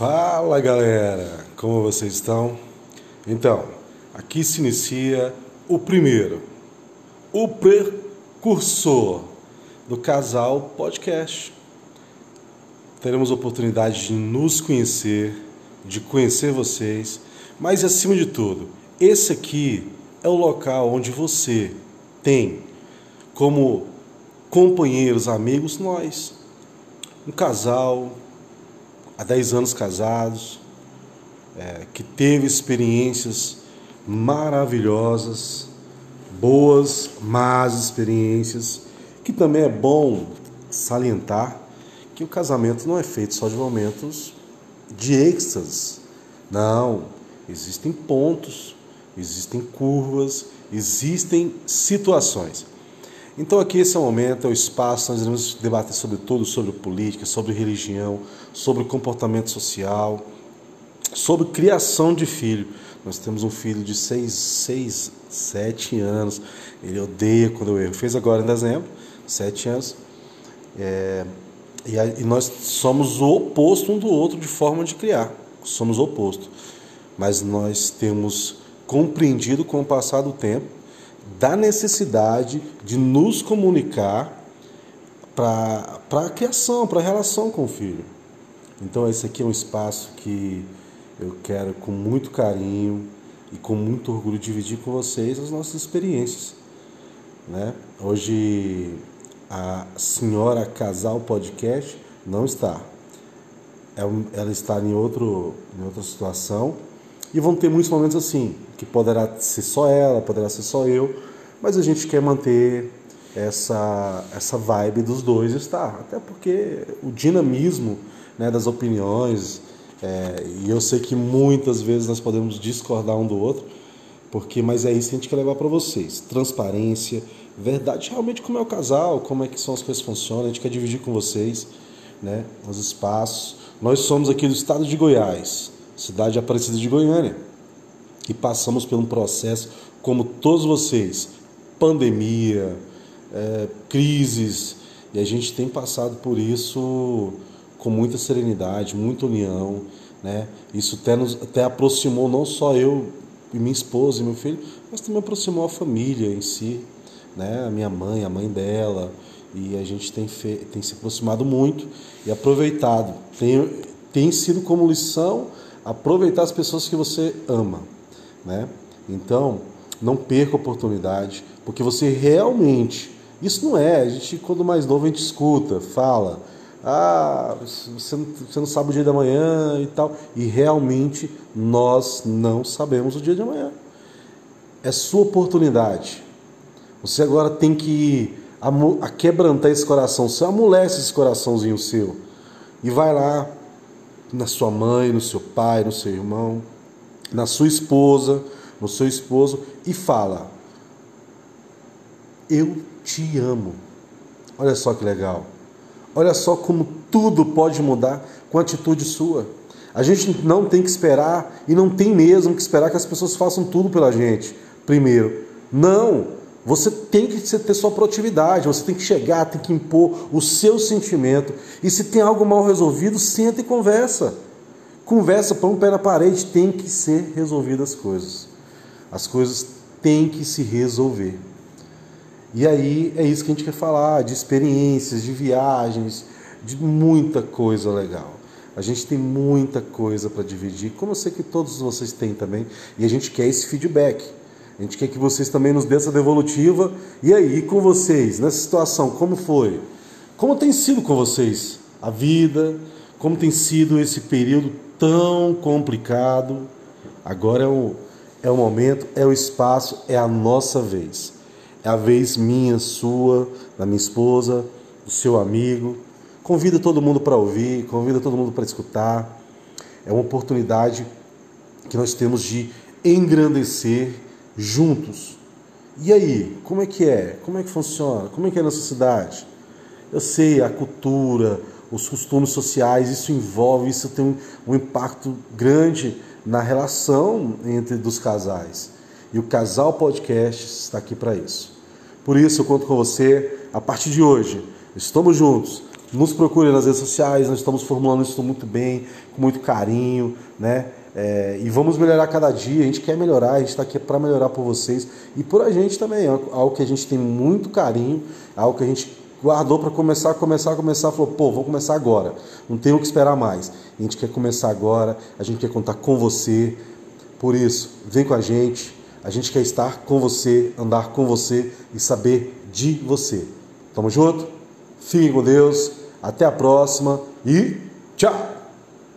Fala galera, como vocês estão? Então, aqui se inicia o primeiro, o precursor do Casal Podcast. Teremos oportunidade de nos conhecer, de conhecer vocês, mas acima de tudo, esse aqui é o local onde você tem como companheiros, amigos, nós. Um casal, há 10 anos casados, é, que teve experiências maravilhosas, boas, más experiências, que também é bom salientar que o casamento não é feito só de momentos de êxtase. Não, existem pontos, existem curvas, existem situações. Então aqui esse é o momento, é o espaço, nós iremos debater sobre tudo, sobre política, sobre religião, sobre comportamento social, sobre criação de filho. Nós temos um filho de 6, 6 7 anos, ele odeia quando eu erro. Fez agora em dezembro, 7 anos. É, e, e nós somos o oposto um do outro de forma de criar, somos o oposto. Mas nós temos compreendido com o passar do tempo da necessidade de nos comunicar para a criação, para a relação com o filho. Então, esse aqui é um espaço que eu quero, com muito carinho e com muito orgulho, dividir com vocês as nossas experiências. Né? Hoje, a senhora Casal Podcast não está. É ela está em, outro, em outra situação. E vão ter muitos momentos assim, que poderá ser só ela, poderá ser só eu, mas a gente quer manter essa, essa vibe dos dois estar. Até porque o dinamismo né, das opiniões, é, e eu sei que muitas vezes nós podemos discordar um do outro, porque mas é isso que a gente quer levar para vocês. Transparência, verdade, realmente como é o casal, como é que são as coisas funcionam, a gente quer dividir com vocês né, os espaços. Nós somos aqui do estado de Goiás, cidade Aparecida de Goiânia, e passamos por um processo como todos vocês, pandemia, é, crises, e a gente tem passado por isso com muita serenidade, muita união, né? Isso até, nos, até aproximou não só eu e minha esposa e meu filho, mas também aproximou a família em si, né? A minha mãe, a mãe dela, e a gente tem, fe... tem se aproximado muito e aproveitado. Tem, tem sido como lição aproveitar as pessoas que você ama, né? Então, não perca a oportunidade, porque você realmente, isso não é, a gente quando mais novo a gente escuta, fala, ah, você não, você não sabe o dia da manhã e tal, e realmente nós não sabemos o dia de amanhã. É sua oportunidade. Você agora tem que a, quebrantar esse coração seu, amolece esse coraçãozinho seu e vai lá na sua mãe, no seu pai, no seu irmão, na sua esposa, no seu esposo e fala: Eu te amo. Olha só que legal. Olha só como tudo pode mudar com a atitude sua. A gente não tem que esperar e não tem mesmo que esperar que as pessoas façam tudo pela gente. Primeiro, não. Você tem que ter sua proatividade, você tem que chegar, tem que impor o seu sentimento. E se tem algo mal resolvido, senta e conversa. Conversa, põe um pé na parede, tem que ser resolvidas as coisas. As coisas têm que se resolver. E aí é isso que a gente quer falar, de experiências, de viagens, de muita coisa legal. A gente tem muita coisa para dividir, como eu sei que todos vocês têm também, e a gente quer esse feedback. A gente quer que vocês também nos dêem essa devolutiva. E aí, com vocês, nessa situação, como foi? Como tem sido com vocês a vida? Como tem sido esse período tão complicado? Agora é o, é o momento, é o espaço, é a nossa vez. É a vez minha, sua, da minha esposa, do seu amigo. Convida todo mundo para ouvir, convida todo mundo para escutar. É uma oportunidade que nós temos de engrandecer juntos. E aí, como é que é? Como é que funciona? Como é que é nessa cidade? Eu sei, a cultura, os costumes sociais, isso envolve, isso tem um, um impacto grande na relação entre dos casais. E o Casal Podcast está aqui para isso. Por isso eu conto com você a partir de hoje. Estamos juntos nos procure nas redes sociais, nós estamos formulando isso muito bem, com muito carinho, né? É, e vamos melhorar cada dia, a gente quer melhorar, a gente está aqui para melhorar por vocês e por a gente também, é algo que a gente tem muito carinho, algo que a gente guardou para começar, começar, começar, falou, pô, vou começar agora, não tenho o que esperar mais. A gente quer começar agora, a gente quer contar com você, por isso, vem com a gente, a gente quer estar com você, andar com você e saber de você. Tamo junto? Fiquem com Deus, até a próxima e tchau!